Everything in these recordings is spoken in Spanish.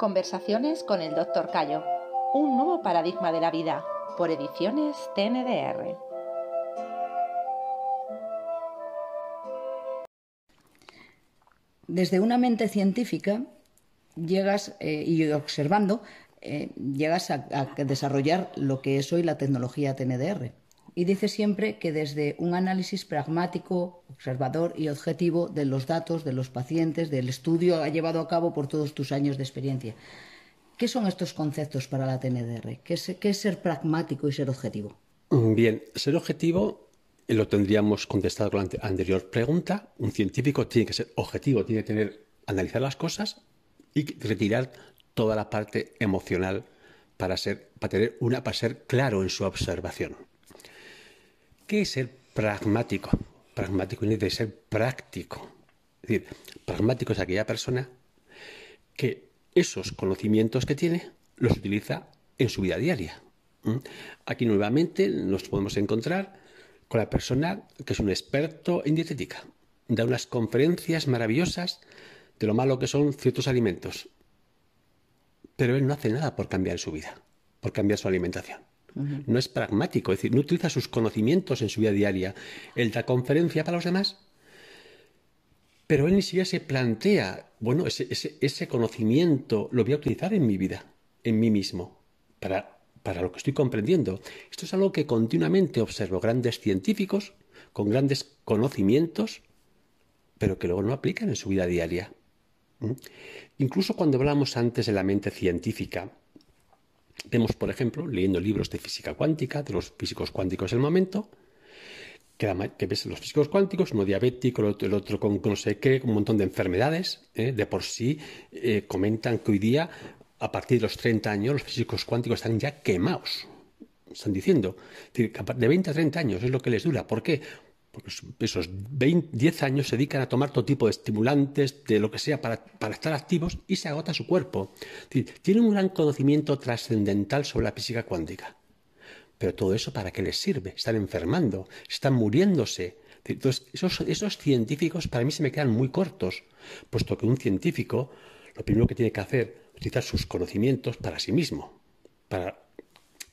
Conversaciones con el Dr. Cayo. Un nuevo paradigma de la vida. Por ediciones TNDR. Desde una mente científica llegas eh, y observando eh, llegas a, a desarrollar lo que es hoy la tecnología TNDR y dice siempre que desde un análisis pragmático, observador y objetivo de los datos, de los pacientes, del estudio llevado a cabo por todos tus años de experiencia. ¿Qué son estos conceptos para la TNDR? ¿Qué es, qué es ser pragmático y ser objetivo? Bien, ser objetivo eh, lo tendríamos contestado con la anterior pregunta. Un científico tiene que ser objetivo, tiene que tener, analizar las cosas y retirar toda la parte emocional para, ser, para, tener una, para ser claro en su observación. ¿Qué es ser pragmático? Pragmático tiene que ser práctico. Es decir, pragmático es aquella persona que esos conocimientos que tiene los utiliza en su vida diaria. ¿Mm? Aquí nuevamente nos podemos encontrar con la persona que es un experto en dietética. Da unas conferencias maravillosas de lo malo que son ciertos alimentos. Pero él no hace nada por cambiar su vida, por cambiar su alimentación. No es pragmático, es decir, no utiliza sus conocimientos en su vida diaria. Él da conferencia para los demás, pero él ni siquiera se plantea, bueno, ese, ese, conocimiento lo voy a utilizar en mi vida, en mí mismo, para, para lo que estoy comprendiendo. Esto es algo que continuamente observo grandes científicos con grandes conocimientos, pero que luego no aplican en su vida diaria. ¿Mm? Incluso cuando hablamos antes de la mente científica, Vemos, por ejemplo, leyendo libros de física cuántica, de los físicos cuánticos del momento, que, ves los físicos cuánticos, uno diabético, el otro, el otro con no sé qué, un montón de enfermedades, ¿eh? de por sí eh, comentan que hoy día, a partir de los 30 años, los físicos cuánticos están ya quemados. Están diciendo, de 20 a 30 años es lo que les dura. ¿Por qué? Porque esos 20, 10 años se dedican a tomar todo tipo de estimulantes, de lo que sea, para, estar activos y se agota su cuerpo. tienen un gran conocimiento trascendental sobre la física cuántica. Pero todo eso, ¿para qué les sirve? Están enfermando, están muriéndose. Entonces, esos, científicos para mí se me quedan muy cortos, puesto que un científico lo primero que tiene que hacer es utilizar sus conocimientos para sí mismo. Para,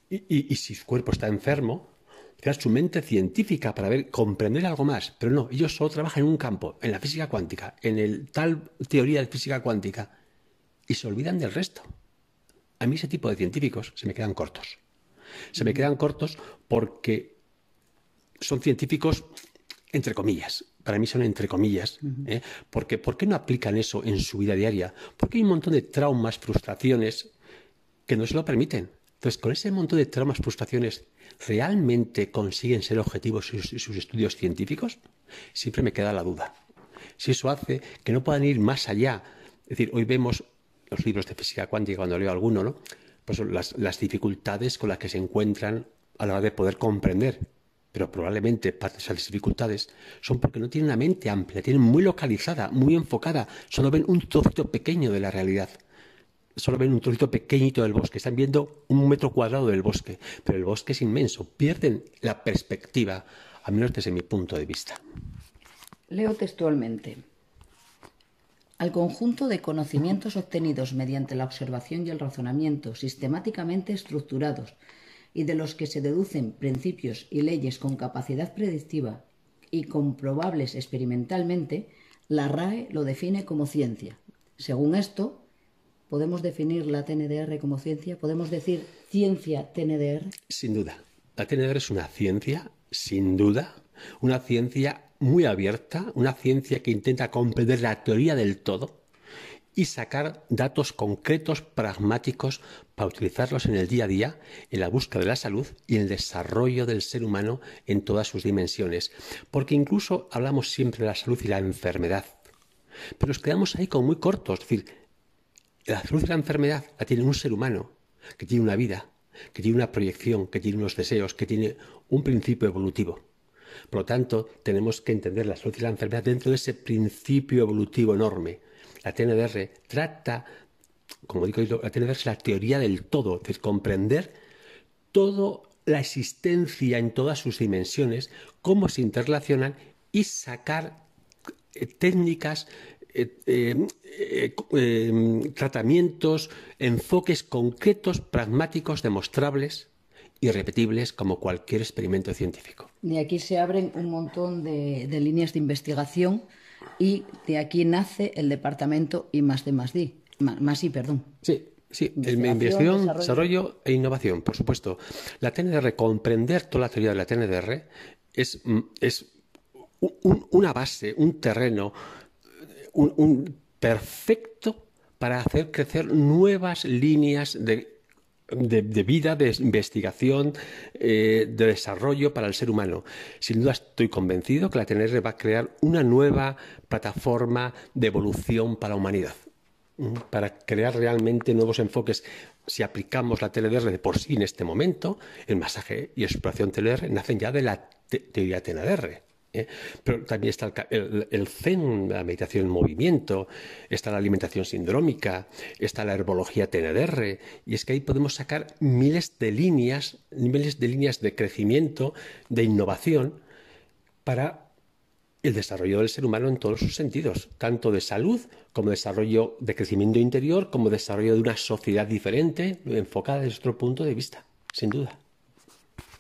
y si su cuerpo está enfermo, su mente científica para ver, comprender algo más. Pero no, ellos solo trabajan en un campo, en la física cuántica, en el tal teoría de física cuántica, y se olvidan del resto. A mí ese tipo de científicos se me quedan cortos. Se me quedan cortos porque son científicos entre comillas. Para mí son entre comillas. ¿eh? Porque, ¿Por qué no aplican eso en su vida diaria? Porque hay un montón de traumas, frustraciones que no se lo permiten. Entonces, con ese montón de traumas, frustraciones, ¿realmente consiguen ser objetivos sus, sus estudios científicos? Siempre me queda la duda. Si eso hace que no puedan ir más allá. Es decir, hoy vemos los libros de física cuántica, cuando leo alguno, ¿no? Pues las, las dificultades con las que se encuentran a la hora de poder comprender pero probablemente parte de esas dificultades son porque no tienen una mente amplia, tienen muy localizada, muy enfocada, solo ven un trocito pequeño de la realidad solo ven un trocito pequeñito del bosque, están viendo un metro cuadrado del bosque, pero el bosque es inmenso, pierden la perspectiva, al menos desde mi punto de vista. Leo textualmente. Al conjunto de conocimientos obtenidos mediante la observación y el razonamiento sistemáticamente estructurados y de los que se deducen principios y leyes con capacidad predictiva y comprobables experimentalmente, la RAE lo define como ciencia. Según esto, ¿Podemos definir la TNDR como ciencia? ¿Podemos decir ciencia TNDR? Sin duda. La TNDR es una ciencia, sin duda, una ciencia muy abierta, una ciencia que intenta comprender la teoría del todo y sacar datos concretos, pragmáticos, para utilizarlos en el día a día, en la búsqueda de la salud y en el desarrollo del ser humano en todas sus dimensiones. Porque incluso hablamos siempre de la salud y la enfermedad, pero nos quedamos ahí como muy cortos. Es decir, la salud de la enfermedad la tiene un ser humano que tiene una vida, que tiene una proyección, que tiene unos deseos, que tiene un principio evolutivo. Por lo tanto, tenemos que entender la salud y la enfermedad dentro de ese principio evolutivo enorme. La TNDR trata, como digo, la TNDR es la teoría del todo, es comprender toda la existencia en todas sus dimensiones, cómo se interrelacionan y sacar eh, técnicas eh, eh, eh, tratamientos, enfoques concretos, pragmáticos, demostrables y repetibles como cualquier experimento científico. De aquí se abren un montón de, de líneas de investigación y de aquí nace el departamento I más D más más I, perdón. Sí, Sí, investigación, desarrollo. desarrollo. e innovación, por supuesto. La TNDR, comprender toda la teoría de la TNDR es, es un, una base, un terreno, un, un, perfecto para hacer crecer nuevas líneas de, de, vida, de investigación, eh, de desarrollo para el ser humano. Sin duda estoy convencido que la TNR va a crear una nueva plataforma de evolución para la humanidad para crear realmente nuevos enfoques. Si aplicamos la TLDR de por sí en este momento, el masaje y exploración TLDR nacen ya de la te teoría TNDR. ¿Eh? Pero también está el, Zen, la meditación en movimiento, está la alimentación sindrómica, está la herbología TNDR, y es que ahí podemos sacar miles de líneas, miles de líneas de crecimiento, de innovación, para el desarrollo del ser humano en todos sus sentidos, tanto de salud como desarrollo de crecimiento interior, como desarrollo de una sociedad diferente, enfocada desde otro punto de vista, sin duda.